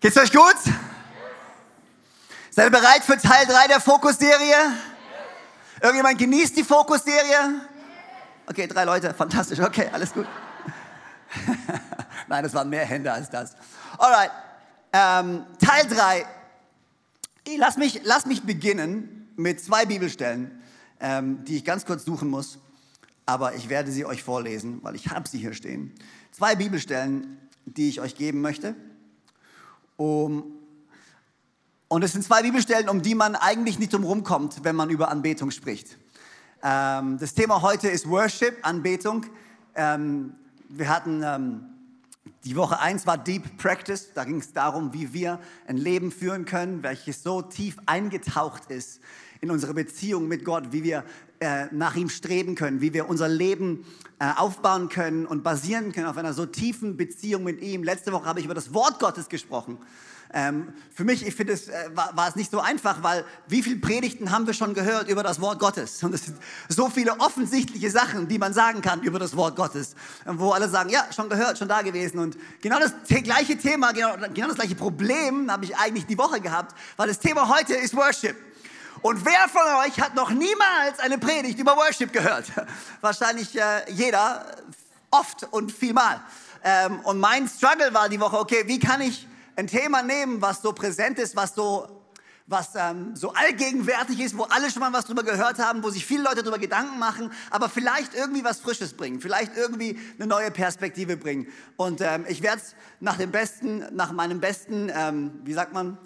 Geht's euch gut? Seid ihr bereit für Teil 3 der Fokusserie? Irgendjemand genießt die Fokusserie? Okay, drei Leute, fantastisch. Okay, alles gut. Nein, es waren mehr Hände als das. Alright, ähm, Teil 3. Lass mich, lass mich beginnen mit zwei Bibelstellen, ähm, die ich ganz kurz suchen muss. Aber ich werde sie euch vorlesen, weil ich habe sie hier stehen. Zwei Bibelstellen, die ich euch geben möchte. Um, und es sind zwei Bibelstellen, um die man eigentlich nicht drum kommt, wenn man über Anbetung spricht. Ähm, das Thema heute ist Worship, Anbetung. Ähm, wir hatten ähm, die Woche 1 war Deep Practice. Da ging es darum, wie wir ein Leben führen können, welches so tief eingetaucht ist in unsere Beziehung mit Gott, wie wir äh, nach ihm streben können, wie wir unser Leben äh, aufbauen können und basieren können auf einer so tiefen Beziehung mit ihm. Letzte Woche habe ich über das Wort Gottes gesprochen. Ähm, für mich, ich finde, es äh, war, war, es nicht so einfach, weil wie viele Predigten haben wir schon gehört über das Wort Gottes? Und es sind so viele offensichtliche Sachen, die man sagen kann über das Wort Gottes, wo alle sagen, ja, schon gehört, schon da gewesen. Und genau das gleiche Thema, genau, genau das gleiche Problem habe ich eigentlich die Woche gehabt, weil das Thema heute ist Worship. Und wer von euch hat noch niemals eine Predigt über Worship gehört? Wahrscheinlich äh, jeder, oft und vielmal. Ähm, und mein Struggle war die Woche, okay, wie kann ich ein Thema nehmen, was so präsent ist, was so was ähm, so allgegenwärtig ist, wo alle schon mal was drüber gehört haben, wo sich viele Leute darüber Gedanken machen, aber vielleicht irgendwie was Frisches bringen, vielleicht irgendwie eine neue Perspektive bringen. Und ähm, ich werde es nach dem besten, nach meinem besten, ähm, wie sagt man,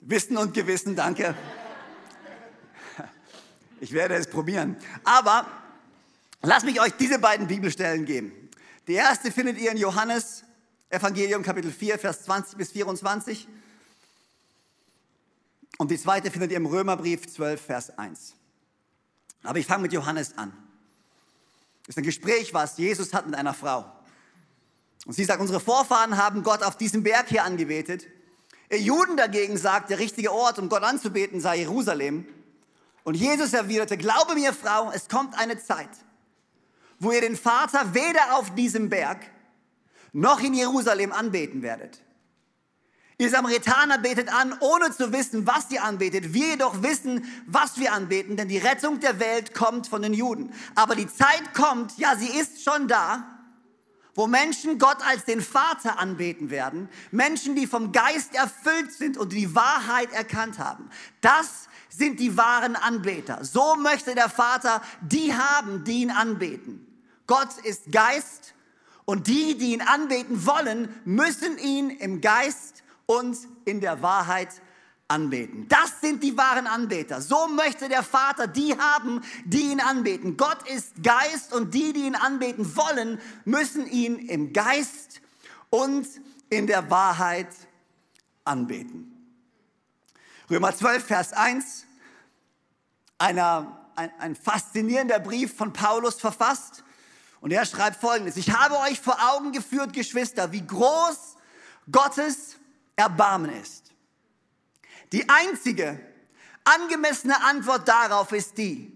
Wissen und Gewissen, danke. Ich werde es probieren. Aber lasst mich euch diese beiden Bibelstellen geben. Die erste findet ihr in Johannes Evangelium Kapitel 4, Vers 20 bis 24. Und die zweite findet ihr im Römerbrief 12, Vers 1. Aber ich fange mit Johannes an. Das ist ein Gespräch, was Jesus hat mit einer Frau. Und sie sagt, unsere Vorfahren haben Gott auf diesem Berg hier angebetet. Ihr Juden dagegen sagt, der richtige Ort, um Gott anzubeten, sei Jerusalem. Und Jesus erwiderte, glaube mir, Frau, es kommt eine Zeit, wo ihr den Vater weder auf diesem Berg noch in Jerusalem anbeten werdet. Ihr Samaritaner betet an, ohne zu wissen, was ihr anbetet. Wir jedoch wissen, was wir anbeten, denn die Rettung der Welt kommt von den Juden. Aber die Zeit kommt, ja, sie ist schon da, wo Menschen Gott als den Vater anbeten werden. Menschen, die vom Geist erfüllt sind und die Wahrheit erkannt haben. Das sind die wahren Anbeter. So möchte der Vater die haben, die ihn anbeten. Gott ist Geist und die, die ihn anbeten wollen, müssen ihn im Geist und in der Wahrheit anbeten. Das sind die wahren Anbeter. So möchte der Vater die haben, die ihn anbeten. Gott ist Geist und die, die ihn anbeten wollen, müssen ihn im Geist und in der Wahrheit anbeten. Römer 12, Vers 1, einer, ein, ein faszinierender Brief von Paulus verfasst. Und er schreibt folgendes, ich habe euch vor Augen geführt, Geschwister, wie groß Gottes Erbarmen ist. Die einzige angemessene Antwort darauf ist die,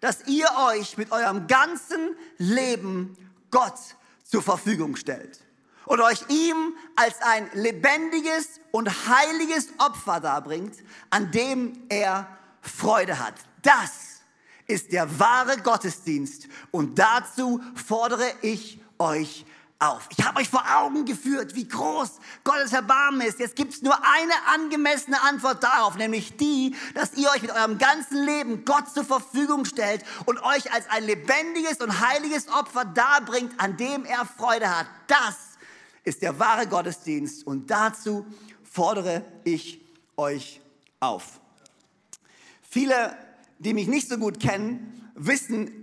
dass ihr euch mit eurem ganzen Leben Gott zur Verfügung stellt und euch ihm als ein lebendiges und heiliges Opfer darbringt, an dem er Freude hat. Das ist der wahre Gottesdienst und dazu fordere ich euch auf. Ich habe euch vor Augen geführt, wie groß Gottes Erbarmen ist. Jetzt gibt es nur eine angemessene Antwort darauf, nämlich die, dass ihr euch mit eurem ganzen Leben Gott zur Verfügung stellt und euch als ein lebendiges und heiliges Opfer darbringt, an dem er Freude hat. Das ist der wahre Gottesdienst und dazu fordere ich euch auf. Viele die mich nicht so gut kennen, wissen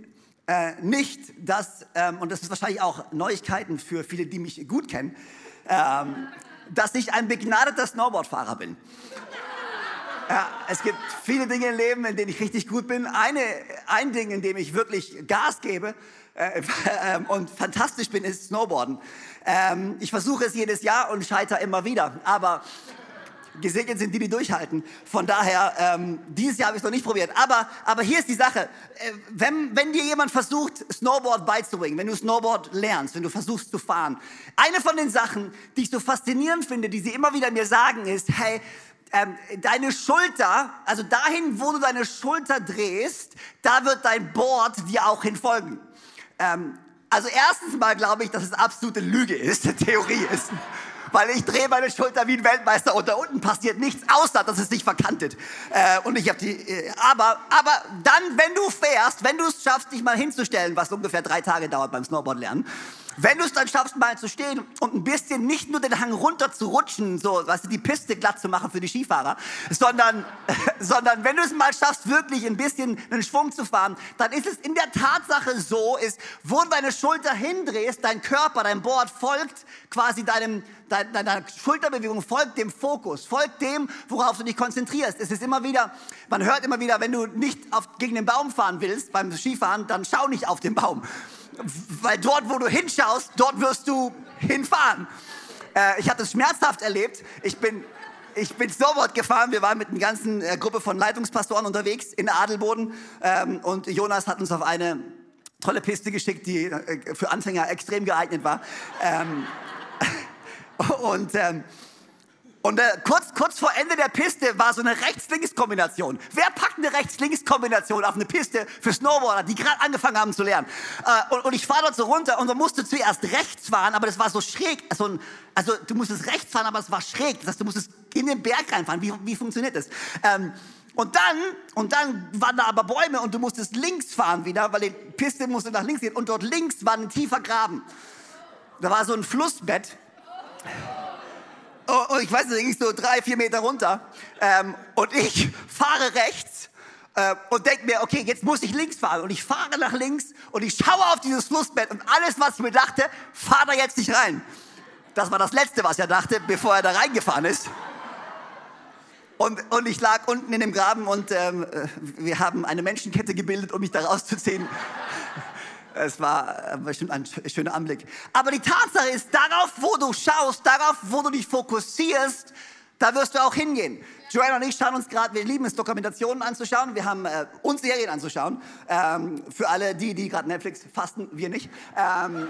äh, nicht, dass, ähm, und das ist wahrscheinlich auch Neuigkeiten für viele, die mich gut kennen, ähm, dass ich ein begnadeter Snowboardfahrer bin. Ja, es gibt viele Dinge im Leben, in denen ich richtig gut bin. Eine, ein Ding, in dem ich wirklich Gas gebe äh, äh, und fantastisch bin, ist Snowboarden. Ähm, ich versuche es jedes Jahr und scheitere immer wieder. Aber Gesegnet sind die, die durchhalten. Von daher, ähm, dieses Jahr habe ich es noch nicht probiert. Aber, aber hier ist die Sache. Äh, wenn, wenn dir jemand versucht, Snowboard beizubringen, wenn du Snowboard lernst, wenn du versuchst zu fahren, eine von den Sachen, die ich so faszinierend finde, die sie immer wieder mir sagen, ist, hey, ähm, deine Schulter, also dahin, wo du deine Schulter drehst, da wird dein Board dir auch hinfolgen. Ähm, also erstens mal glaube ich, dass es absolute Lüge ist, Theorie ist weil ich drehe meine Schulter wie ein Weltmeister und da unten passiert nichts, außer dass es sich verkantet. Äh, und ich habe die, äh, aber, aber dann, wenn du fährst, wenn du es schaffst, dich mal hinzustellen, was ungefähr drei Tage dauert beim Snowboard lernen, wenn du es dann schaffst, mal zu stehen und ein bisschen nicht nur den Hang runter zu rutschen, so, weißt du, die Piste glatt zu machen für die Skifahrer, sondern, sondern wenn du es mal schaffst, wirklich ein bisschen einen Schwung zu fahren, dann ist es in der Tatsache so, ist, wo du deine Schulter hindrehst, dein Körper, dein Board folgt quasi deinem, deiner, deiner Schulterbewegung, folgt dem Fokus, folgt dem, worauf du dich konzentrierst. Es ist immer wieder, man hört immer wieder, wenn du nicht auf, gegen den Baum fahren willst beim Skifahren, dann schau nicht auf den Baum weil dort, wo du hinschaust, dort wirst du hinfahren. Äh, ich hatte es schmerzhaft erlebt. Ich bin, ich bin Snowboard gefahren. Wir waren mit einer ganzen äh, Gruppe von Leitungspastoren unterwegs in Adelboden. Ähm, und Jonas hat uns auf eine tolle Piste geschickt, die äh, für Anfänger extrem geeignet war. Ähm, und ähm, und äh, kurz, kurz vor Ende der Piste war so eine Rechts-Links-Kombination. Wer packt eine Rechts-Links-Kombination auf eine Piste für Snowboarder, die gerade angefangen haben zu lernen? Äh, und, und, ich fahre dort so runter und man musste zuerst rechts fahren, aber das war so schräg. Also, also du musstest rechts fahren, aber es war schräg. Das heißt, du musstest in den Berg reinfahren. Wie, wie funktioniert das? Ähm, und dann, und dann waren da aber Bäume und du musstest links fahren wieder, weil die Piste musste nach links gehen. Und dort links war ein tiefer Graben. Da war so ein Flussbett. Und ich weiß nicht, ging so drei, vier Meter runter. Ähm, und ich fahre rechts äh, und denke mir, okay, jetzt muss ich links fahren. Und ich fahre nach links und ich schaue auf dieses Flussbett und alles, was ich mir dachte, fahr da jetzt nicht rein. Das war das Letzte, was er dachte, bevor er da reingefahren ist. Und, und ich lag unten in dem Graben und ähm, äh, wir haben eine Menschenkette gebildet, um mich da rauszuziehen. Es war äh, bestimmt ein schöner Anblick. Aber die Tatsache ist, darauf, wo du schaust, darauf, wo du dich fokussierst, da wirst du auch hingehen. Joanna und ich schauen uns gerade, wir lieben es, Dokumentationen anzuschauen. Wir haben äh, uns Serien anzuschauen. Ähm, für alle die, die gerade Netflix fasten, wir nicht. Ähm,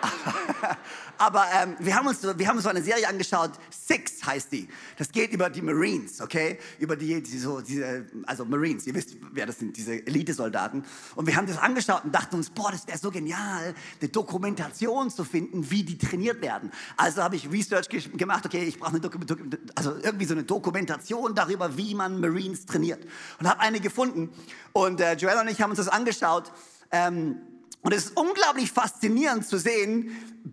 Aber ähm, wir, haben uns, wir haben uns so eine Serie angeschaut, Six heißt die. Das geht über die Marines, okay? Über die, die so, diese, also Marines, ihr wisst, wer das sind, diese Elitesoldaten. Und wir haben das angeschaut und dachten uns, boah, das wäre so genial, eine Dokumentation zu finden, wie die trainiert werden. Also habe ich Research gemacht, okay, ich brauche also irgendwie so eine Dokumentation darüber, wie man Marines trainiert. Und habe eine gefunden. Und äh, Joel und ich haben uns das angeschaut. Ähm, und es ist unglaublich faszinierend zu sehen,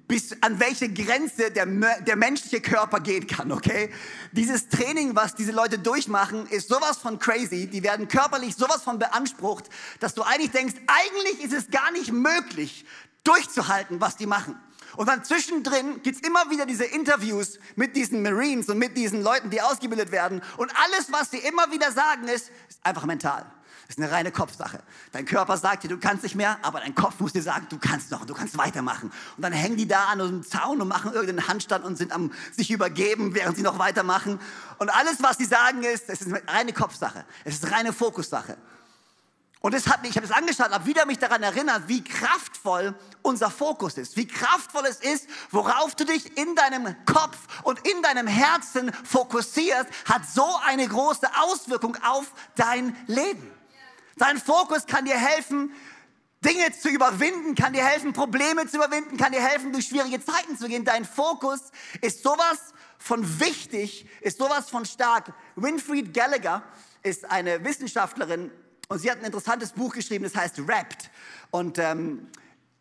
bis an welche Grenze der, der menschliche Körper gehen kann, okay? Dieses Training, was diese Leute durchmachen, ist sowas von crazy. Die werden körperlich sowas von beansprucht, dass du eigentlich denkst, eigentlich ist es gar nicht möglich, durchzuhalten, was die machen. Und dann zwischendrin gibt's immer wieder diese Interviews mit diesen Marines und mit diesen Leuten, die ausgebildet werden. Und alles, was sie immer wieder sagen, ist, ist einfach mental. Das ist eine reine Kopfsache. Dein Körper sagt dir, du kannst nicht mehr, aber dein Kopf muss dir sagen, du kannst noch du kannst weitermachen. Und dann hängen die da an einem Zaun und machen irgendeinen Handstand und sind am sich übergeben, während sie noch weitermachen. Und alles, was sie sagen, ist, es ist eine reine Kopfsache. Es ist eine reine Fokussache. Und das hat mich, ich habe es angeschaut, habe wieder mich daran erinnert, wie kraftvoll unser Fokus ist, wie kraftvoll es ist, worauf du dich in deinem Kopf und in deinem Herzen fokussierst, hat so eine große Auswirkung auf dein Leben. Dein Fokus kann dir helfen, Dinge zu überwinden, kann dir helfen, Probleme zu überwinden, kann dir helfen, durch schwierige Zeiten zu gehen. Dein Fokus ist sowas von wichtig, ist sowas von stark. Winfried Gallagher ist eine Wissenschaftlerin und sie hat ein interessantes Buch geschrieben, das heißt Wrapped. Und ähm,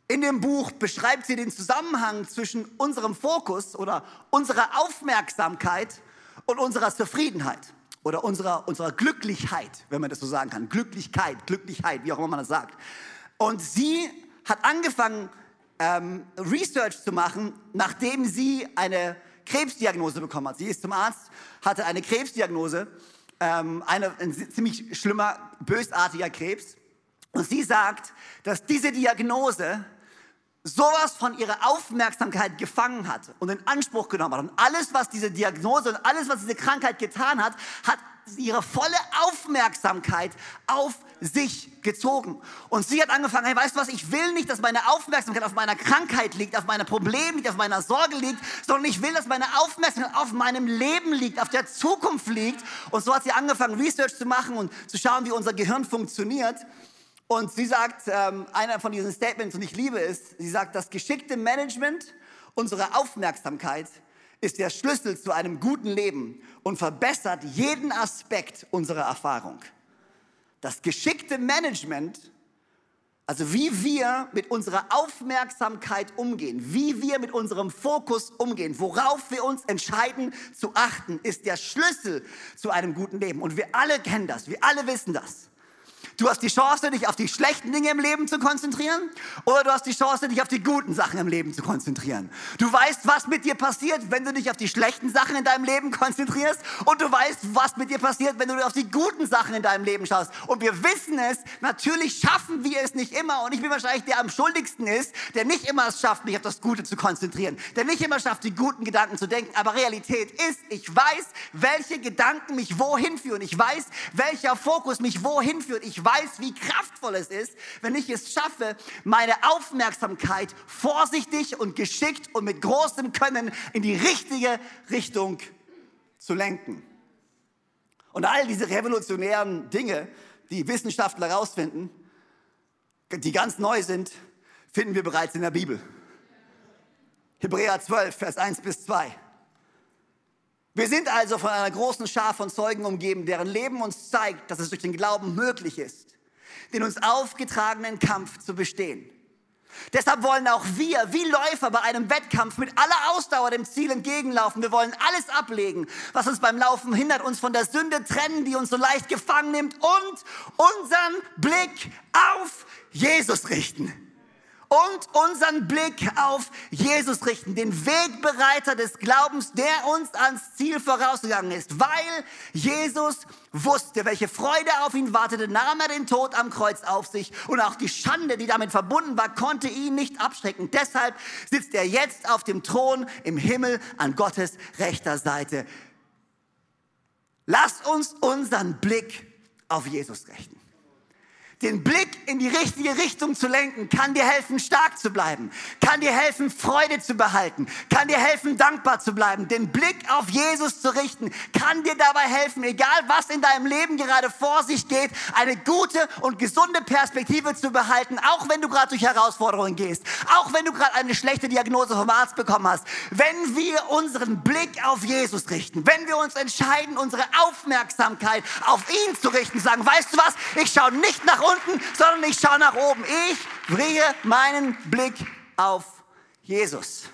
in dem Buch beschreibt sie den Zusammenhang zwischen unserem Fokus oder unserer Aufmerksamkeit und unserer Zufriedenheit oder unserer, unserer Glücklichkeit, wenn man das so sagen kann. Glücklichkeit, Glücklichkeit, wie auch immer man das sagt. Und sie hat angefangen, ähm, Research zu machen, nachdem sie eine Krebsdiagnose bekommen hat. Sie ist zum Arzt, hatte eine Krebsdiagnose, ähm, eine, ein ziemlich schlimmer, bösartiger Krebs. Und sie sagt, dass diese Diagnose sowas von ihrer Aufmerksamkeit gefangen hat und in Anspruch genommen hat. Und alles, was diese Diagnose und alles, was diese Krankheit getan hat, hat ihre volle Aufmerksamkeit auf sich gezogen. Und sie hat angefangen, hey, weißt du was, ich will nicht, dass meine Aufmerksamkeit auf meiner Krankheit liegt, auf meinem Problem liegt, auf meiner Sorge liegt, sondern ich will, dass meine Aufmerksamkeit auf meinem Leben liegt, auf der Zukunft liegt. Und so hat sie angefangen, Research zu machen und zu schauen, wie unser Gehirn funktioniert. Und sie sagt, ähm, einer von diesen Statements, und ich liebe es, sie sagt, das geschickte Management unserer Aufmerksamkeit ist der Schlüssel zu einem guten Leben und verbessert jeden Aspekt unserer Erfahrung. Das geschickte Management, also wie wir mit unserer Aufmerksamkeit umgehen, wie wir mit unserem Fokus umgehen, worauf wir uns entscheiden zu achten, ist der Schlüssel zu einem guten Leben. Und wir alle kennen das, wir alle wissen das. Du hast die Chance, dich auf die schlechten Dinge im Leben zu konzentrieren oder du hast die Chance, dich auf die guten Sachen im Leben zu konzentrieren. Du weißt, was mit dir passiert, wenn du dich auf die schlechten Sachen in deinem Leben konzentrierst und du weißt, was mit dir passiert, wenn du auf die guten Sachen in deinem Leben schaust. Und wir wissen es, natürlich schaffen wir es nicht immer und ich bin wahrscheinlich der am schuldigsten ist, der nicht immer es schafft, mich auf das Gute zu konzentrieren, der nicht immer schafft, die guten Gedanken zu denken. Aber Realität ist, ich weiß, welche Gedanken mich wohin führen. Ich weiß, welcher Fokus mich wohin führt. Ich weiß, wie kraftvoll es ist, wenn ich es schaffe, meine Aufmerksamkeit vorsichtig und geschickt und mit großem Können in die richtige Richtung zu lenken. Und all diese revolutionären Dinge, die Wissenschaftler herausfinden, die ganz neu sind, finden wir bereits in der Bibel. Hebräer 12, Vers 1 bis 2. Wir sind also von einer großen Schar von Zeugen umgeben, deren Leben uns zeigt, dass es durch den Glauben möglich ist, den uns aufgetragenen Kampf zu bestehen. Deshalb wollen auch wir, wie Läufer bei einem Wettkampf, mit aller Ausdauer dem Ziel entgegenlaufen. Wir wollen alles ablegen, was uns beim Laufen hindert, uns von der Sünde trennen, die uns so leicht gefangen nimmt und unseren Blick auf Jesus richten und unseren Blick auf Jesus richten, den Wegbereiter des Glaubens, der uns ans Ziel vorausgegangen ist. Weil Jesus wusste, welche Freude auf ihn wartete, nahm er den Tod am Kreuz auf sich und auch die Schande, die damit verbunden war, konnte ihn nicht abschrecken. Deshalb sitzt er jetzt auf dem Thron im Himmel an Gottes rechter Seite. Lass uns unseren Blick auf Jesus richten den Blick in die richtige Richtung zu lenken, kann dir helfen, stark zu bleiben, kann dir helfen, Freude zu behalten, kann dir helfen, dankbar zu bleiben. Den Blick auf Jesus zu richten, kann dir dabei helfen, egal was in deinem Leben gerade vor sich geht, eine gute und gesunde Perspektive zu behalten, auch wenn du gerade durch Herausforderungen gehst, auch wenn du gerade eine schlechte Diagnose vom Arzt bekommen hast. Wenn wir unseren Blick auf Jesus richten, wenn wir uns entscheiden, unsere Aufmerksamkeit auf ihn zu richten, sagen, weißt du was, ich schaue nicht nach unten, unten, sondern ich schaue nach oben. Ich bringe meinen Blick auf Jesus.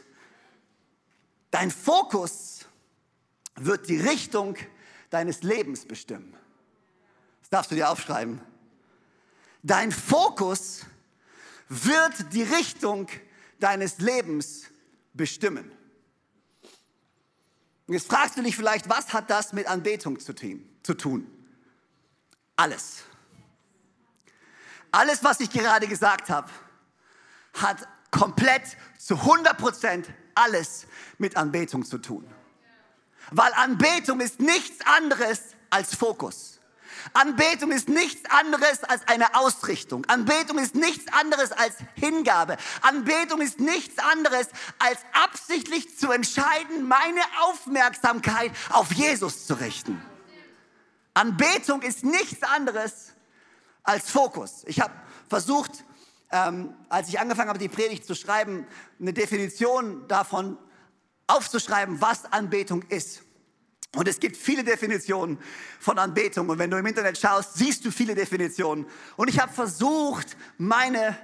Dein Fokus wird die Richtung deines Lebens bestimmen. Das darfst du dir aufschreiben. Dein Fokus wird die Richtung deines Lebens bestimmen. Jetzt fragst du dich vielleicht, was hat das mit Anbetung zu tun? Alles. Alles, was ich gerade gesagt habe, hat komplett zu 100 Prozent alles mit Anbetung zu tun. Weil Anbetung ist nichts anderes als Fokus. Anbetung ist nichts anderes als eine Ausrichtung. Anbetung ist nichts anderes als Hingabe. Anbetung ist nichts anderes als absichtlich zu entscheiden, meine Aufmerksamkeit auf Jesus zu richten. Anbetung ist nichts anderes als Fokus. Ich habe versucht, ähm, als ich angefangen habe, die Predigt zu schreiben, eine Definition davon aufzuschreiben, was Anbetung ist. Und es gibt viele Definitionen von Anbetung. Und wenn du im Internet schaust, siehst du viele Definitionen. Und ich habe versucht, meine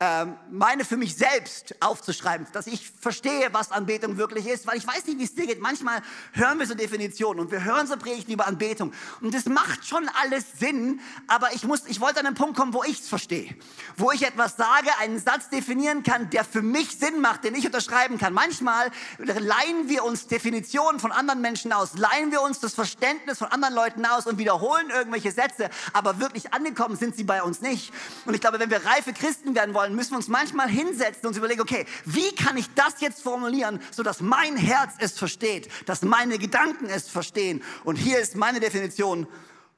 meine für mich selbst aufzuschreiben, dass ich verstehe, was Anbetung wirklich ist, weil ich weiß nicht, wie es dir geht. Manchmal hören wir so Definitionen und wir hören so Predigten über Anbetung und das macht schon alles Sinn, aber ich muss, ich wollte an einen Punkt kommen, wo ich es verstehe, wo ich etwas sage, einen Satz definieren kann, der für mich Sinn macht, den ich unterschreiben kann. Manchmal leihen wir uns Definitionen von anderen Menschen aus, leihen wir uns das Verständnis von anderen Leuten aus und wiederholen irgendwelche Sätze, aber wirklich angekommen sind sie bei uns nicht. Und ich glaube, wenn wir reife Christen werden wollen, wollen, müssen wir uns manchmal hinsetzen und uns überlegen, okay, wie kann ich das jetzt formulieren, sodass mein Herz es versteht, dass meine Gedanken es verstehen. Und hier ist meine Definition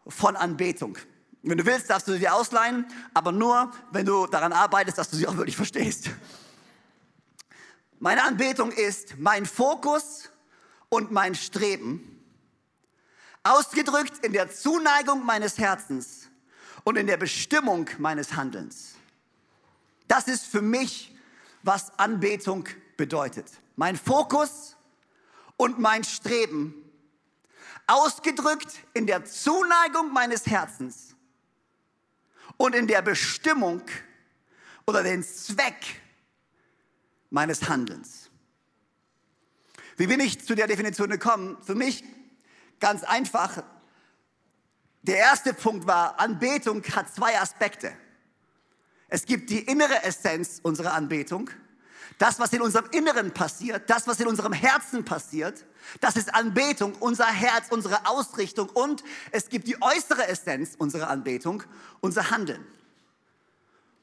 von Anbetung. Wenn du willst, darfst du sie dir ausleihen, aber nur, wenn du daran arbeitest, dass du sie auch wirklich verstehst. Meine Anbetung ist mein Fokus und mein Streben, ausgedrückt in der Zuneigung meines Herzens und in der Bestimmung meines Handelns. Das ist für mich, was Anbetung bedeutet. Mein Fokus und mein Streben, ausgedrückt in der Zuneigung meines Herzens und in der Bestimmung oder den Zweck meines Handelns. Wie bin ich zu der Definition gekommen? Für mich ganz einfach. Der erste Punkt war, Anbetung hat zwei Aspekte. Es gibt die innere Essenz unserer Anbetung, das, was in unserem Inneren passiert, das, was in unserem Herzen passiert, das ist Anbetung, unser Herz, unsere Ausrichtung und es gibt die äußere Essenz unserer Anbetung, unser Handeln.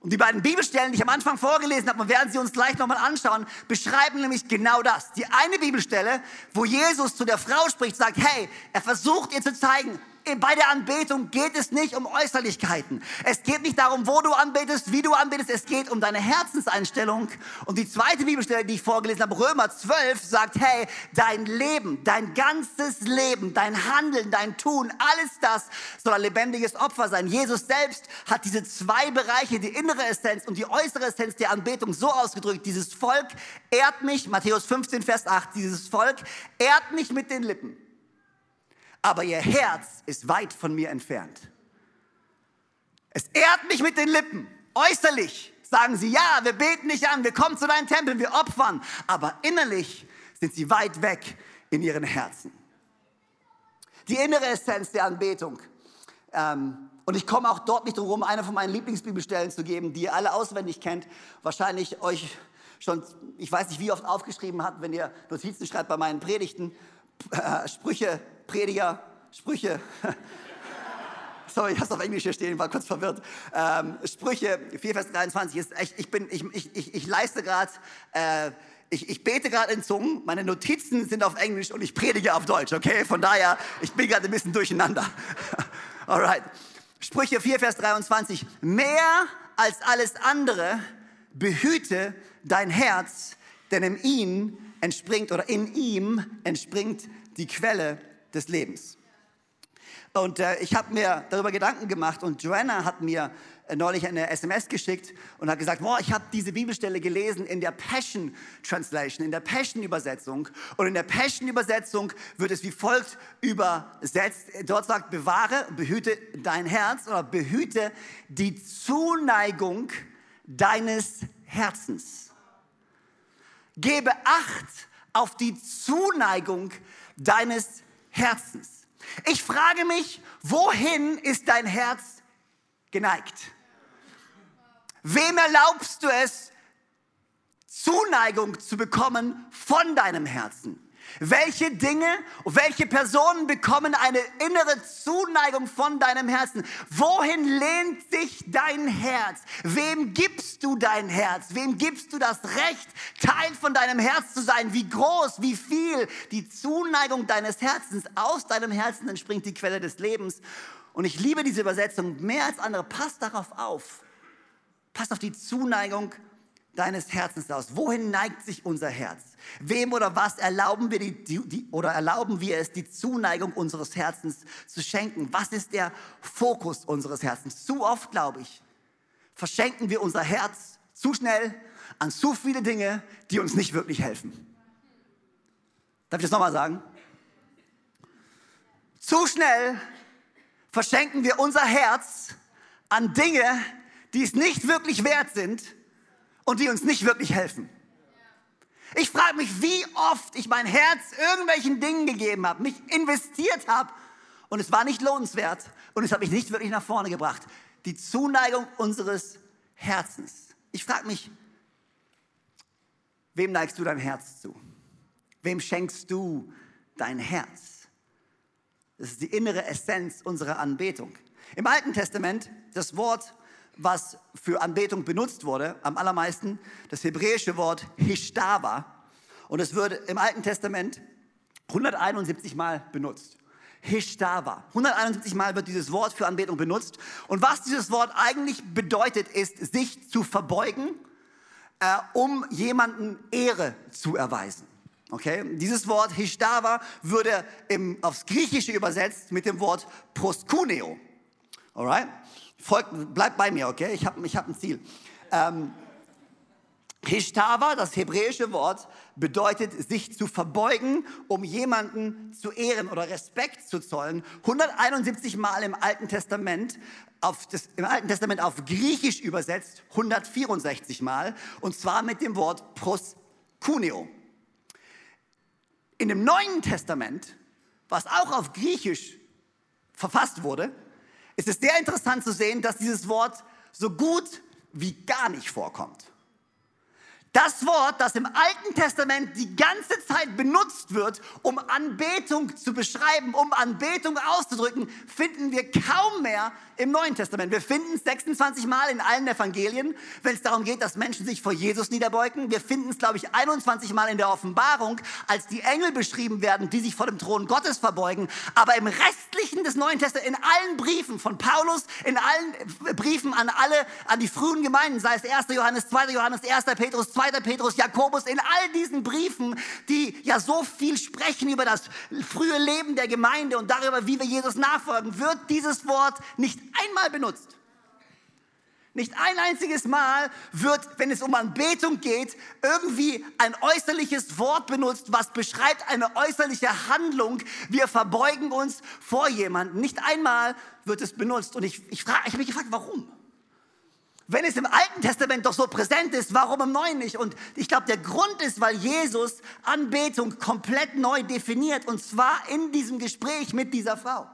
Und die beiden Bibelstellen, die ich am Anfang vorgelesen habe, und werden sie uns gleich nochmal anschauen, beschreiben nämlich genau das. Die eine Bibelstelle, wo Jesus zu der Frau spricht, sagt, hey, er versucht ihr zu zeigen, bei der Anbetung geht es nicht um Äußerlichkeiten. Es geht nicht darum, wo du anbetest, wie du anbetest. Es geht um deine Herzenseinstellung. Und die zweite Bibelstelle, die ich vorgelesen habe, Römer 12, sagt, hey, dein Leben, dein ganzes Leben, dein Handeln, dein Tun, alles das soll ein lebendiges Opfer sein. Jesus selbst hat diese zwei Bereiche, die innere Essenz und die äußere Essenz der Anbetung so ausgedrückt. Dieses Volk ehrt mich, Matthäus 15, Vers 8, dieses Volk ehrt mich mit den Lippen aber ihr Herz ist weit von mir entfernt. Es ehrt mich mit den Lippen, äußerlich sagen sie, ja, wir beten dich an, wir kommen zu deinen Tempeln, wir opfern, aber innerlich sind sie weit weg in ihren Herzen. Die innere Essenz der Anbetung. Ähm, und ich komme auch dort nicht drum herum, eine von meinen Lieblingsbibelstellen zu geben, die ihr alle auswendig kennt, wahrscheinlich euch schon, ich weiß nicht wie oft aufgeschrieben habt, wenn ihr Notizen schreibt bei meinen Predigten, äh, Sprüche Prediger, Sprüche. Sorry, ich habe es auf Englisch hier stehen, war kurz verwirrt. Ähm, Sprüche 4, Vers 23 ist echt, ich, bin, ich, ich, ich, ich leiste gerade, äh, ich, ich bete gerade in Zungen, meine Notizen sind auf Englisch und ich predige auf Deutsch, okay? Von daher, ich bin gerade ein bisschen durcheinander. Alright. Sprüche 4, Vers 23. Mehr als alles andere behüte dein Herz, denn in ihm entspringt oder in ihm entspringt die Quelle des Lebens. Und äh, ich habe mir darüber Gedanken gemacht und Joanna hat mir äh, neulich eine SMS geschickt und hat gesagt, boah, ich habe diese Bibelstelle gelesen in der Passion Translation, in der Passion Übersetzung. Und in der Passion Übersetzung wird es wie folgt übersetzt. Dort sagt, bewahre, behüte dein Herz oder behüte die Zuneigung deines Herzens. Gebe Acht auf die Zuneigung deines Herzens. Ich frage mich, wohin ist dein Herz geneigt? Wem erlaubst du es, Zuneigung zu bekommen von deinem Herzen? Welche Dinge, welche Personen bekommen eine innere Zuneigung von deinem Herzen? Wohin lehnt sich dein Herz? Wem gibst du dein Herz? Wem gibst du das Recht, Teil von deinem Herz zu sein? Wie groß, wie viel die Zuneigung deines Herzens aus deinem Herzen entspringt die Quelle des Lebens. Und ich liebe diese Übersetzung mehr als andere. Passt darauf auf. Passt auf die Zuneigung deines Herzens aus? Wohin neigt sich unser Herz? Wem oder was erlauben wir, die, die, oder erlauben wir es, die Zuneigung unseres Herzens zu schenken? Was ist der Fokus unseres Herzens? Zu oft, glaube ich, verschenken wir unser Herz zu schnell an zu viele Dinge, die uns nicht wirklich helfen. Darf ich das nochmal sagen? Zu schnell verschenken wir unser Herz an Dinge, die es nicht wirklich wert sind und die uns nicht wirklich helfen. Ich frage mich, wie oft ich mein Herz irgendwelchen Dingen gegeben habe, mich investiert habe und es war nicht lohnenswert und es hat mich nicht wirklich nach vorne gebracht. Die Zuneigung unseres Herzens. Ich frage mich, wem neigst du dein Herz zu? Wem schenkst du dein Herz? Das ist die innere Essenz unserer Anbetung. Im Alten Testament, das Wort was für Anbetung benutzt wurde, am allermeisten das hebräische Wort Hishtava. Und es wird im Alten Testament 171 Mal benutzt. Hishtava. 171 Mal wird dieses Wort für Anbetung benutzt. Und was dieses Wort eigentlich bedeutet, ist, sich zu verbeugen, äh, um jemanden Ehre zu erweisen. Okay? Dieses Wort Hishtava würde im, aufs Griechische übersetzt mit dem Wort proskuneo. Alright? Folgt, bleibt bei mir, okay? Ich habe ich hab ein Ziel. Ähm, Hishtava, das hebräische Wort, bedeutet sich zu verbeugen, um jemanden zu ehren oder Respekt zu zollen. 171 Mal im Alten Testament, auf das, im Alten Testament auf Griechisch übersetzt, 164 Mal, und zwar mit dem Wort proskuneo. In dem Neuen Testament, was auch auf Griechisch verfasst wurde, ist es sehr interessant zu sehen, dass dieses Wort so gut wie gar nicht vorkommt. Das Wort, das im Alten Testament die ganze Zeit benutzt wird, um Anbetung zu beschreiben, um Anbetung auszudrücken, finden wir kaum mehr im Neuen Testament. Wir finden es 26 Mal in allen Evangelien, wenn es darum geht, dass Menschen sich vor Jesus niederbeugen. Wir finden es, glaube ich, 21 Mal in der Offenbarung, als die Engel beschrieben werden, die sich vor dem Thron Gottes verbeugen. Aber im restlichen des Neuen Testaments, in allen Briefen von Paulus, in allen Briefen an alle, an die frühen Gemeinden, sei es 1. Johannes, 2. Johannes, 1. Petrus, 2. Petrus, Jakobus, in all diesen Briefen, die ja so viel sprechen über das frühe Leben der Gemeinde und darüber, wie wir Jesus nachfolgen, wird dieses Wort nicht einmal benutzt. Nicht ein einziges Mal wird, wenn es um Anbetung geht, irgendwie ein äußerliches Wort benutzt, was beschreibt eine äußerliche Handlung. Wir verbeugen uns vor jemandem. Nicht einmal wird es benutzt. Und ich, ich, ich habe mich gefragt, warum? Wenn es im Alten Testament doch so präsent ist, warum im Neuen nicht? Und ich glaube, der Grund ist, weil Jesus Anbetung komplett neu definiert. Und zwar in diesem Gespräch mit dieser Frau.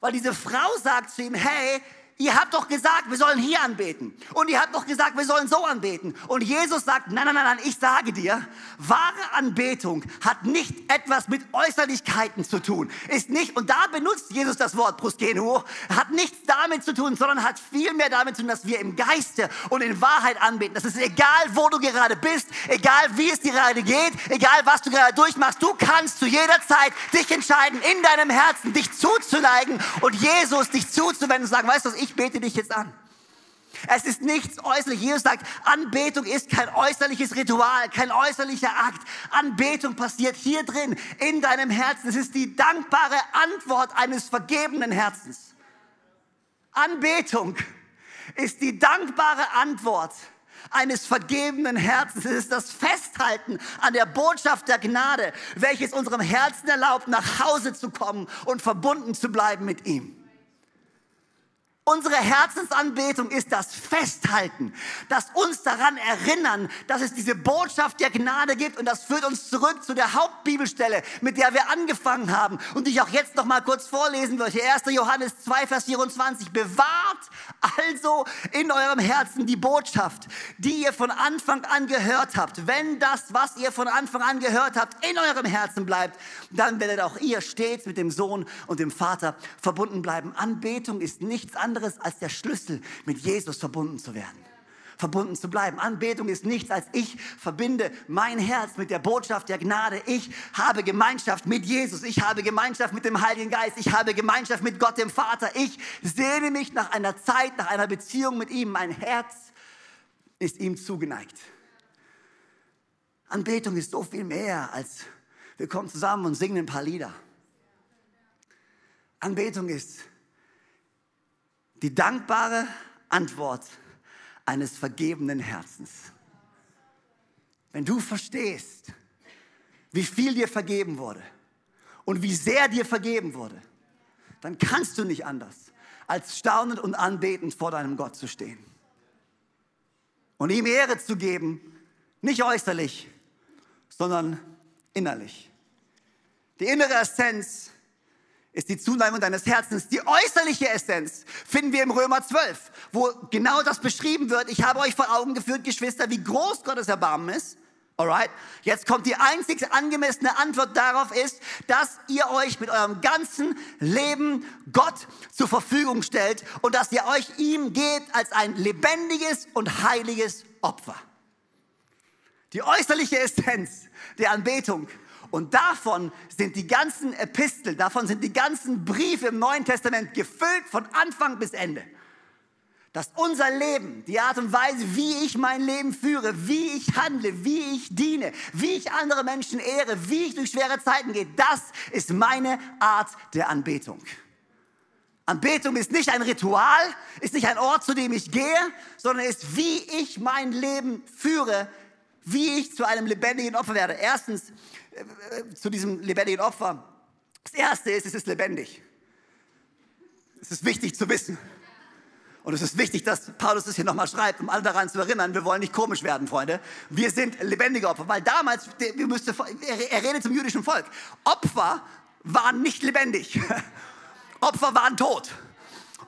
Weil diese Frau sagt zu ihm, hey, ihr habt doch gesagt, wir sollen hier anbeten. Und ihr habt doch gesagt, wir sollen so anbeten. Und Jesus sagt, nein, nein, nein, nein, ich sage dir, wahre Anbetung hat nicht etwas mit Äußerlichkeiten zu tun. Ist nicht, und da benutzt Jesus das Wort Proskeno, hat nichts damit zu tun, sondern hat viel mehr damit zu tun, dass wir im Geiste und in Wahrheit anbeten. Das ist egal, wo du gerade bist, egal wie es dir gerade geht, egal was du gerade durchmachst, du kannst zu jeder Zeit dich entscheiden, in deinem Herzen dich zuzuneigen und Jesus dich zuzuwenden und sagen, weißt du ich bete dich jetzt an. Es ist nichts äußerlich. Jesus sagt, Anbetung ist kein äußerliches Ritual, kein äußerlicher Akt. Anbetung passiert hier drin, in deinem Herzen. Es ist die dankbare Antwort eines vergebenen Herzens. Anbetung ist die dankbare Antwort eines vergebenen Herzens. Es ist das Festhalten an der Botschaft der Gnade, welches unserem Herzen erlaubt, nach Hause zu kommen und verbunden zu bleiben mit ihm. Unsere Herzensanbetung ist das Festhalten, das uns daran erinnern, dass es diese Botschaft der Gnade gibt und das führt uns zurück zu der Hauptbibelstelle, mit der wir angefangen haben und die ich auch jetzt noch mal kurz vorlesen möchte. 1. Johannes 2 Vers 24. Bewahrt also in eurem Herzen die Botschaft, die ihr von Anfang an gehört habt. Wenn das, was ihr von Anfang an gehört habt, in eurem Herzen bleibt, dann werdet auch ihr stets mit dem Sohn und dem Vater verbunden bleiben. Anbetung ist nichts anderes anderes als der Schlüssel, mit Jesus verbunden zu werden verbunden zu bleiben. Anbetung ist nichts als ich verbinde mein Herz mit der Botschaft der Gnade. Ich habe Gemeinschaft mit Jesus. Ich habe Gemeinschaft mit dem Heiligen Geist. Ich habe Gemeinschaft mit Gott dem Vater. Ich sehne mich nach einer Zeit, nach einer Beziehung mit ihm. Mein Herz ist ihm zugeneigt. Anbetung ist so viel mehr als wir kommen zusammen und singen ein paar Lieder. Anbetung ist die dankbare Antwort eines vergebenen Herzens. Wenn du verstehst, wie viel dir vergeben wurde und wie sehr dir vergeben wurde, dann kannst du nicht anders, als staunend und anbetend vor deinem Gott zu stehen. Und ihm Ehre zu geben, nicht äußerlich, sondern innerlich. Die innere Essenz ist die Zuneigung deines Herzens. Die äußerliche Essenz finden wir im Römer 12, wo genau das beschrieben wird. Ich habe euch vor Augen geführt, Geschwister, wie groß Gottes Erbarmen ist. Alright? Jetzt kommt die einzig angemessene Antwort darauf ist, dass ihr euch mit eurem ganzen Leben Gott zur Verfügung stellt und dass ihr euch ihm gebt als ein lebendiges und heiliges Opfer. Die äußerliche Essenz der Anbetung und davon sind die ganzen Epistel, davon sind die ganzen Briefe im Neuen Testament gefüllt von Anfang bis Ende dass unser Leben, die Art und Weise, wie ich mein Leben führe, wie ich handle, wie ich diene, wie ich andere Menschen ehre, wie ich durch schwere Zeiten gehe, das ist meine Art der Anbetung. Anbetung ist nicht ein Ritual, ist nicht ein Ort, zu dem ich gehe, sondern ist, wie ich mein Leben führe, wie ich zu einem lebendigen Opfer werde. Erstens, äh, äh, zu diesem lebendigen Opfer. Das erste ist, es ist lebendig. Es ist wichtig zu wissen. Und es ist wichtig, dass Paulus es hier nochmal schreibt, um alle daran zu erinnern, wir wollen nicht komisch werden, Freunde. Wir sind lebendige Opfer, weil damals, wir müsste, er redet zum jüdischen Volk, Opfer waren nicht lebendig. Opfer waren tot.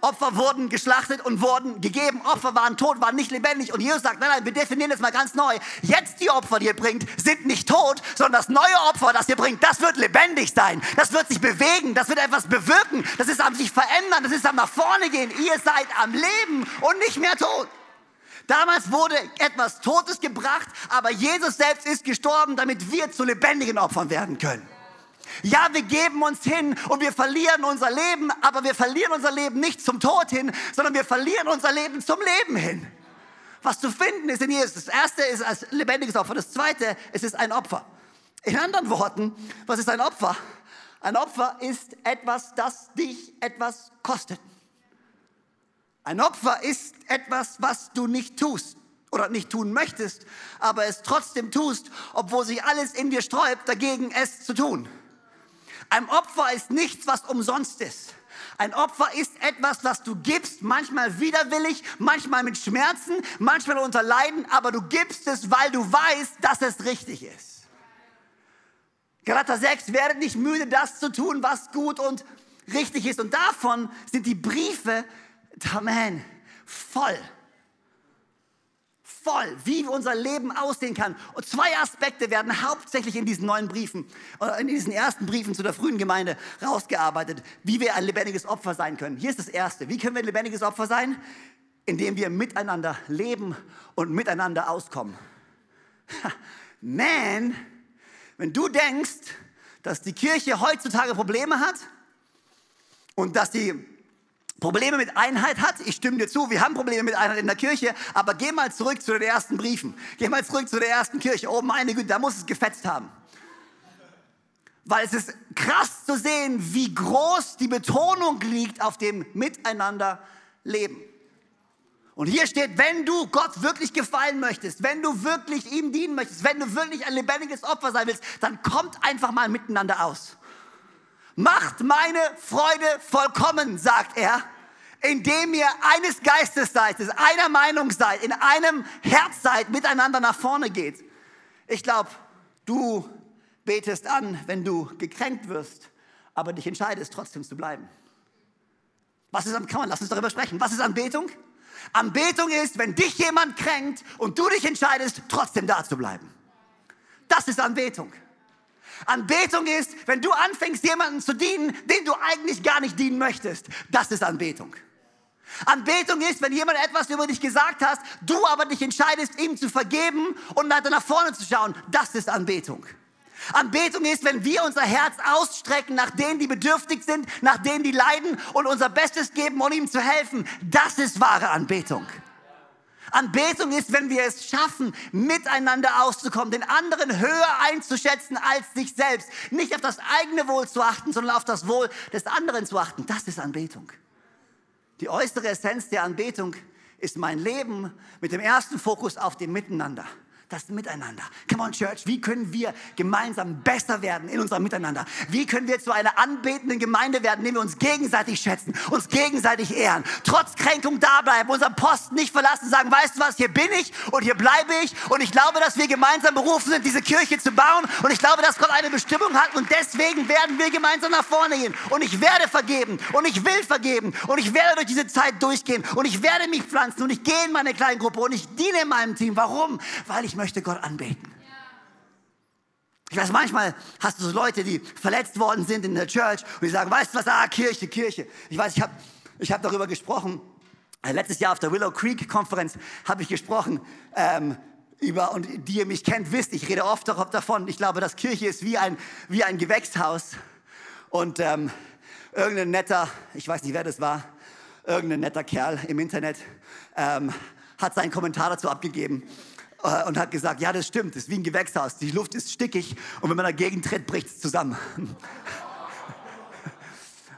Opfer wurden geschlachtet und wurden gegeben. Opfer waren tot, waren nicht lebendig. Und Jesus sagt, nein, nein, wir definieren das mal ganz neu. Jetzt die Opfer, die ihr bringt, sind nicht tot, sondern das neue Opfer, das ihr bringt, das wird lebendig sein. Das wird sich bewegen, das wird etwas bewirken. Das ist am sich verändern, das ist am nach vorne gehen. Ihr seid am Leben und nicht mehr tot. Damals wurde etwas Totes gebracht, aber Jesus selbst ist gestorben, damit wir zu lebendigen Opfern werden können. Ja, wir geben uns hin und wir verlieren unser Leben, aber wir verlieren unser Leben nicht zum Tod hin, sondern wir verlieren unser Leben zum Leben hin. Was zu finden ist in Jesus. Das erste ist als lebendiges Opfer. Das zweite, es ist ein Opfer. In anderen Worten, was ist ein Opfer? Ein Opfer ist etwas, das dich etwas kostet. Ein Opfer ist etwas, was du nicht tust oder nicht tun möchtest, aber es trotzdem tust, obwohl sich alles in dir sträubt, dagegen es zu tun. Ein Opfer ist nichts, was umsonst ist. Ein Opfer ist etwas, was du gibst, manchmal widerwillig, manchmal mit Schmerzen, manchmal unter Leiden, aber du gibst es, weil du weißt, dass es richtig ist. Galater 6, werdet nicht müde, das zu tun, was gut und richtig ist. Und davon sind die Briefe, Amen, voll voll, wie unser Leben aussehen kann. Und zwei Aspekte werden hauptsächlich in diesen neuen Briefen, äh, in diesen ersten Briefen zu der frühen Gemeinde rausgearbeitet, wie wir ein lebendiges Opfer sein können. Hier ist das Erste. Wie können wir ein lebendiges Opfer sein? Indem wir miteinander leben und miteinander auskommen. Man, wenn du denkst, dass die Kirche heutzutage Probleme hat und dass die Probleme mit Einheit hat. Ich stimme dir zu, wir haben Probleme mit Einheit in der Kirche, aber geh mal zurück zu den ersten Briefen. Geh mal zurück zu der ersten Kirche. Oh meine Güte, da muss es gefetzt haben. Weil es ist krass zu sehen, wie groß die Betonung liegt auf dem Miteinander leben. Und hier steht, wenn du Gott wirklich gefallen möchtest, wenn du wirklich ihm dienen möchtest, wenn du wirklich ein lebendiges Opfer sein willst, dann kommt einfach mal miteinander aus. Macht meine Freude vollkommen, sagt er, indem ihr eines Geistes seid, einer Meinung seid, in einem Herz seid, miteinander nach vorne geht. Ich glaube, du betest an, wenn du gekränkt wirst, aber dich entscheidest, trotzdem zu bleiben. Was ist, kann man, lass uns darüber sprechen. Was ist Anbetung? Anbetung ist, wenn dich jemand kränkt und du dich entscheidest, trotzdem da zu bleiben. Das ist Anbetung. Anbetung ist, wenn du anfängst, jemanden zu dienen, den du eigentlich gar nicht dienen möchtest. Das ist Anbetung. Anbetung ist, wenn jemand etwas über dich gesagt hat, du aber dich entscheidest, ihm zu vergeben und nach vorne zu schauen. Das ist Anbetung. Anbetung ist, wenn wir unser Herz ausstrecken nach denen, die bedürftig sind, nach denen, die leiden und unser Bestes geben, um ihnen zu helfen. Das ist wahre Anbetung. Anbetung ist, wenn wir es schaffen, miteinander auszukommen, den anderen höher einzuschätzen als sich selbst. Nicht auf das eigene Wohl zu achten, sondern auf das Wohl des anderen zu achten. Das ist Anbetung. Die äußere Essenz der Anbetung ist mein Leben mit dem ersten Fokus auf dem Miteinander das Miteinander. Come on, Church, wie können wir gemeinsam besser werden in unserem Miteinander? Wie können wir zu einer anbetenden Gemeinde werden, indem wir uns gegenseitig schätzen, uns gegenseitig ehren, trotz Kränkung da bleiben, unseren Posten nicht verlassen, sagen, weißt du was, hier bin ich und hier bleibe ich und ich glaube, dass wir gemeinsam berufen sind, diese Kirche zu bauen und ich glaube, dass Gott eine Bestimmung hat und deswegen werden wir gemeinsam nach vorne gehen und ich werde vergeben und ich will vergeben und ich werde durch diese Zeit durchgehen und ich werde mich pflanzen und ich gehe in meine Kleingruppe und ich diene in meinem Team. Warum? Weil ich möchte Gott anbeten. Ich weiß, manchmal hast du so Leute, die verletzt worden sind in der Church und die sagen, weißt du was, ah, Kirche, Kirche. Ich weiß, ich habe ich hab darüber gesprochen, äh, letztes Jahr auf der Willow Creek Konferenz habe ich gesprochen ähm, über, und die ihr mich kennt, wisst, ich rede oft davon, ich glaube, dass Kirche ist wie ein, wie ein Gewächshaus und ähm, irgendein netter, ich weiß nicht, wer das war, irgendein netter Kerl im Internet ähm, hat seinen Kommentar dazu abgegeben und hat gesagt, ja, das stimmt, das ist wie ein Gewächshaus. Die Luft ist stickig und wenn man dagegen tritt, bricht es zusammen.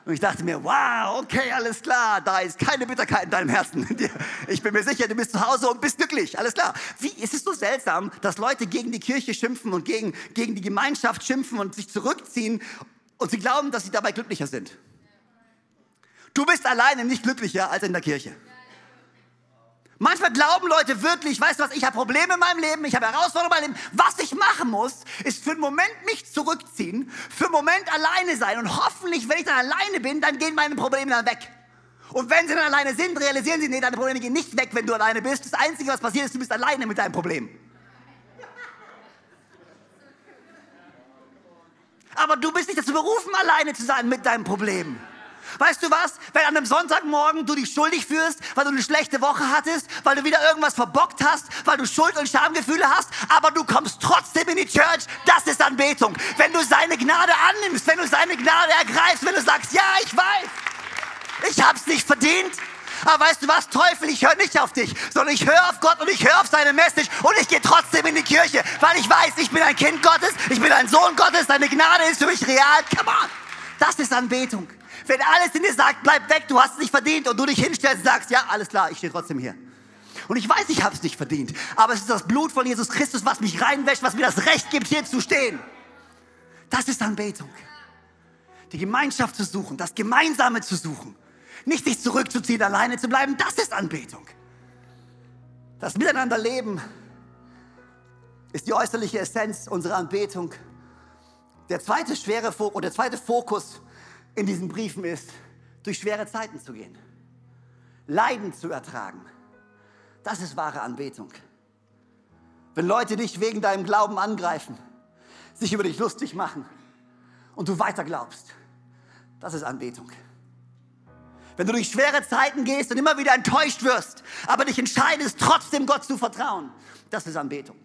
Und ich dachte mir, wow, okay, alles klar, da ist keine Bitterkeit in deinem Herzen. Ich bin mir sicher, du bist zu Hause und bist glücklich, alles klar. Wie ist es so seltsam, dass Leute gegen die Kirche schimpfen und gegen, gegen die Gemeinschaft schimpfen und sich zurückziehen und sie glauben, dass sie dabei glücklicher sind? Du bist alleine nicht glücklicher als in der Kirche. Manchmal glauben Leute wirklich, weißt du was, ich habe Probleme in meinem Leben, ich habe Herausforderungen in meinem Leben. Was ich machen muss, ist für einen Moment mich zurückziehen, für einen Moment alleine sein und hoffentlich, wenn ich dann alleine bin, dann gehen meine Probleme dann weg. Und wenn sie dann alleine sind, realisieren sie, nee, deine Probleme gehen nicht weg, wenn du alleine bist. Das Einzige, was passiert ist, du bist alleine mit deinem Problem. Aber du bist nicht dazu berufen, alleine zu sein mit deinem Problem. Weißt du was? Wenn an einem Sonntagmorgen du dich schuldig fühlst, weil du eine schlechte Woche hattest, weil du wieder irgendwas verbockt hast, weil du Schuld und Schamgefühle hast, aber du kommst trotzdem in die Church, das ist Anbetung. Wenn du seine Gnade annimmst, wenn du seine Gnade ergreifst, wenn du sagst, ja, ich weiß, ich hab's nicht verdient, aber weißt du was, Teufel, ich höre nicht auf dich, sondern ich höre auf Gott und ich höre auf seine Message und ich gehe trotzdem in die Kirche, weil ich weiß, ich bin ein Kind Gottes, ich bin ein Sohn Gottes, seine Gnade ist für mich real. Come on. Das ist Anbetung. Wenn alles in dir sagt, bleib weg, du hast es nicht verdient und du dich hinstellst und sagst, ja, alles klar, ich stehe trotzdem hier. Und ich weiß, ich habe es nicht verdient, aber es ist das Blut von Jesus Christus, was mich reinwäscht, was mir das Recht gibt, hier zu stehen. Das ist Anbetung. Die Gemeinschaft zu suchen, das Gemeinsame zu suchen. Nicht sich zurückzuziehen, alleine zu bleiben, das ist Anbetung. Das Miteinanderleben ist die äußerliche Essenz unserer Anbetung. Der zweite schwere Fokus, der zweite Fokus in diesen Briefen ist, durch schwere Zeiten zu gehen, Leiden zu ertragen. Das ist wahre Anbetung. Wenn Leute dich wegen deinem Glauben angreifen, sich über dich lustig machen und du weiter glaubst, das ist Anbetung. Wenn du durch schwere Zeiten gehst und immer wieder enttäuscht wirst, aber dich entscheidest, trotzdem Gott zu vertrauen, das ist Anbetung.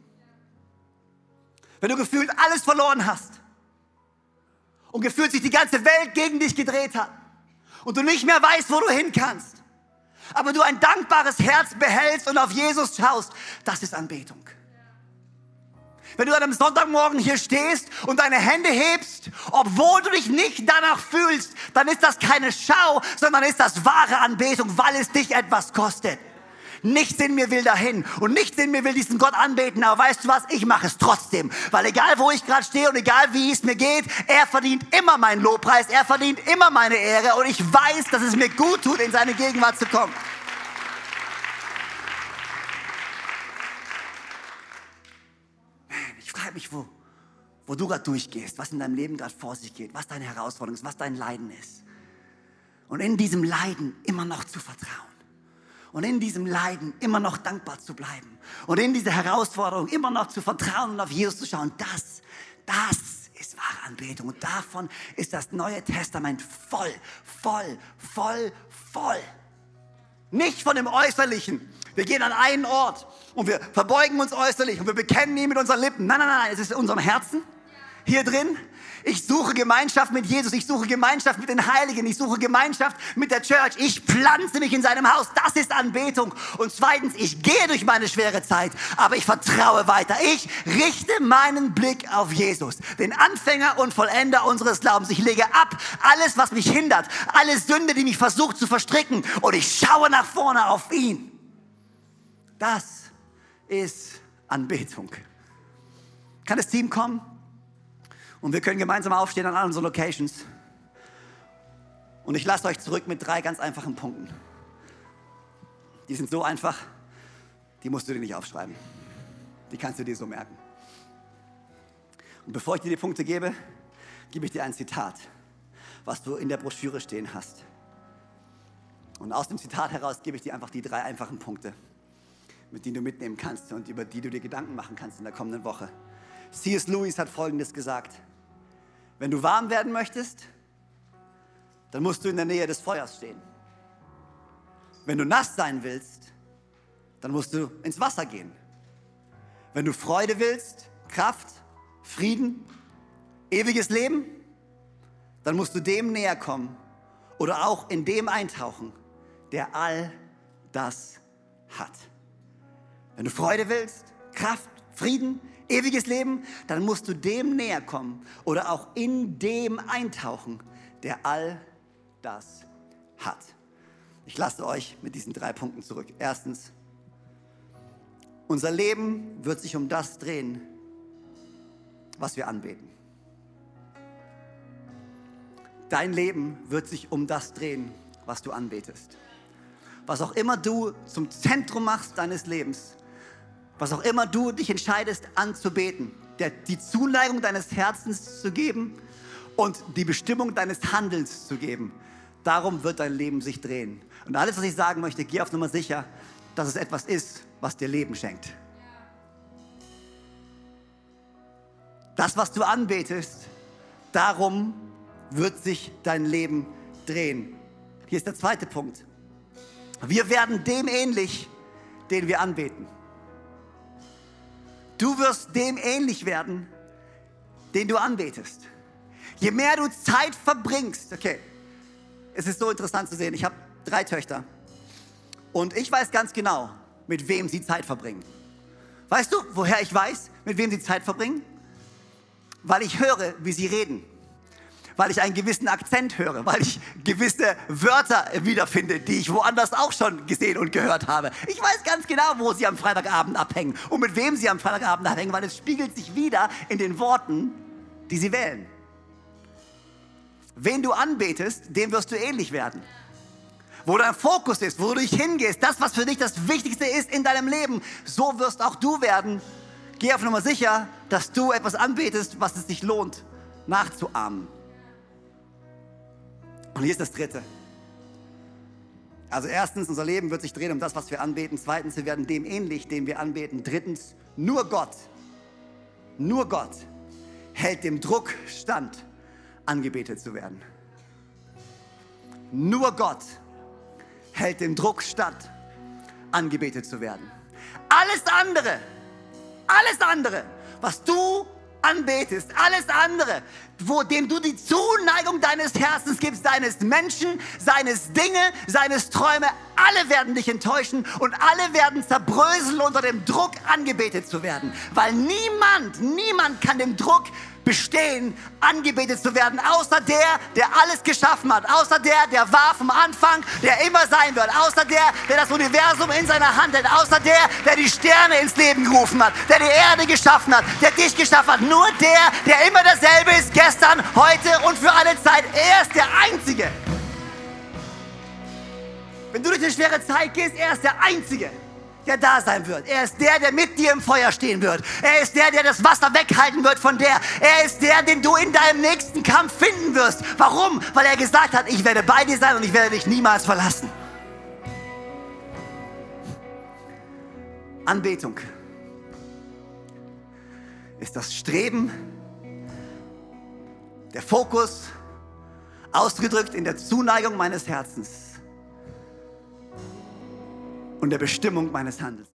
Wenn du gefühlt alles verloren hast und gefühlt sich die ganze Welt gegen dich gedreht hat und du nicht mehr weißt, wo du hin kannst, aber du ein dankbares Herz behältst und auf Jesus schaust, das ist Anbetung. Wenn du an einem Sonntagmorgen hier stehst und deine Hände hebst, obwohl du dich nicht danach fühlst, dann ist das keine Schau, sondern ist das wahre Anbetung, weil es dich etwas kostet. Nichts in mir will dahin und nichts in mir will diesen Gott anbeten. Aber weißt du was? Ich mache es trotzdem. Weil egal wo ich gerade stehe und egal wie es mir geht, er verdient immer meinen Lobpreis. Er verdient immer meine Ehre. Und ich weiß, dass es mir gut tut, in seine Gegenwart zu kommen. Ich frage mich, wo, wo du gerade durchgehst, was in deinem Leben gerade vor sich geht, was deine Herausforderung ist, was dein Leiden ist. Und in diesem Leiden immer noch zu vertrauen und in diesem Leiden immer noch dankbar zu bleiben und in dieser Herausforderung immer noch zu vertrauen und auf Jesus zu schauen, das, das ist wahre Anbetung. Und davon ist das Neue Testament voll, voll, voll, voll. Nicht von dem Äußerlichen. Wir gehen an einen Ort und wir verbeugen uns äußerlich und wir bekennen ihn mit unseren Lippen. Nein, nein, nein, es ist in unserem Herzen, hier drin, ich suche Gemeinschaft mit Jesus. Ich suche Gemeinschaft mit den Heiligen. Ich suche Gemeinschaft mit der Church. Ich pflanze mich in seinem Haus. Das ist Anbetung. Und zweitens, ich gehe durch meine schwere Zeit, aber ich vertraue weiter. Ich richte meinen Blick auf Jesus, den Anfänger und Vollender unseres Glaubens. Ich lege ab alles, was mich hindert, alle Sünde, die mich versucht zu verstricken. Und ich schaue nach vorne auf ihn. Das ist Anbetung. Kann das Team kommen? Und wir können gemeinsam aufstehen an all unseren Locations. Und ich lasse euch zurück mit drei ganz einfachen Punkten. Die sind so einfach, die musst du dir nicht aufschreiben. Die kannst du dir so merken. Und bevor ich dir die Punkte gebe, gebe ich dir ein Zitat, was du in der Broschüre stehen hast. Und aus dem Zitat heraus gebe ich dir einfach die drei einfachen Punkte, mit denen du mitnehmen kannst und über die du dir Gedanken machen kannst in der kommenden Woche. C.S. Lewis hat Folgendes gesagt. Wenn du warm werden möchtest, dann musst du in der Nähe des Feuers stehen. Wenn du nass sein willst, dann musst du ins Wasser gehen. Wenn du Freude willst, Kraft, Frieden, ewiges Leben, dann musst du dem näher kommen oder auch in dem eintauchen, der all das hat. Wenn du Freude willst, Kraft, Frieden, ewiges Leben, dann musst du dem näher kommen oder auch in dem eintauchen, der all das hat. Ich lasse euch mit diesen drei Punkten zurück. Erstens, unser Leben wird sich um das drehen, was wir anbeten. Dein Leben wird sich um das drehen, was du anbetest. Was auch immer du zum Zentrum machst deines Lebens, was auch immer du dich entscheidest anzubeten, der, die Zuneigung deines Herzens zu geben und die Bestimmung deines Handelns zu geben, darum wird dein Leben sich drehen. Und alles, was ich sagen möchte, geh auf Nummer sicher, dass es etwas ist, was dir Leben schenkt. Das, was du anbetest, darum wird sich dein Leben drehen. Hier ist der zweite Punkt. Wir werden dem ähnlich, den wir anbeten. Du wirst dem ähnlich werden, den du anbetest. Je mehr du Zeit verbringst, okay, es ist so interessant zu sehen. Ich habe drei Töchter und ich weiß ganz genau, mit wem sie Zeit verbringen. Weißt du, woher ich weiß, mit wem sie Zeit verbringen? Weil ich höre, wie sie reden. Weil ich einen gewissen Akzent höre, weil ich gewisse Wörter wiederfinde, die ich woanders auch schon gesehen und gehört habe. Ich weiß ganz genau, wo sie am Freitagabend abhängen und mit wem sie am Freitagabend abhängen, weil es spiegelt sich wieder in den Worten, die sie wählen. Wen du anbetest, dem wirst du ähnlich werden. Wo dein Fokus ist, wo du dich hingehst, das, was für dich das Wichtigste ist in deinem Leben, so wirst auch du werden. Geh auf Nummer sicher, dass du etwas anbetest, was es sich lohnt, nachzuahmen. Und hier ist das Dritte. Also erstens, unser Leben wird sich drehen um das, was wir anbeten. Zweitens, wir werden dem ähnlich, den wir anbeten. Drittens, nur Gott, nur Gott hält dem Druck stand, angebetet zu werden. Nur Gott hält dem Druck statt, angebetet zu werden. Alles andere, alles andere, was du anbetest, alles andere, wo dem du die Zuneigung deines Herzens gibst, deines Menschen, seines Dinge, seines Träume, alle werden dich enttäuschen und alle werden zerbröseln unter dem Druck angebetet zu werden, weil niemand, niemand kann dem Druck bestehen, angebetet zu werden, außer der, der alles geschaffen hat, außer der, der war vom Anfang, der immer sein wird, außer der, der das Universum in seiner Hand hält, außer der, der die Sterne ins Leben gerufen hat, der die Erde geschaffen hat, der dich geschaffen hat. Nur der, der immer derselbe ist, gestern, heute und für alle Zeit. Er ist der Einzige. Wenn du durch eine schwere Zeit gehst, er ist der Einzige der da sein wird. Er ist der, der mit dir im Feuer stehen wird. Er ist der, der das Wasser weghalten wird von der. Er ist der, den du in deinem nächsten Kampf finden wirst. Warum? Weil er gesagt hat, ich werde bei dir sein und ich werde dich niemals verlassen. Anbetung ist das Streben, der Fokus, ausgedrückt in der Zuneigung meines Herzens und der Bestimmung meines Handels.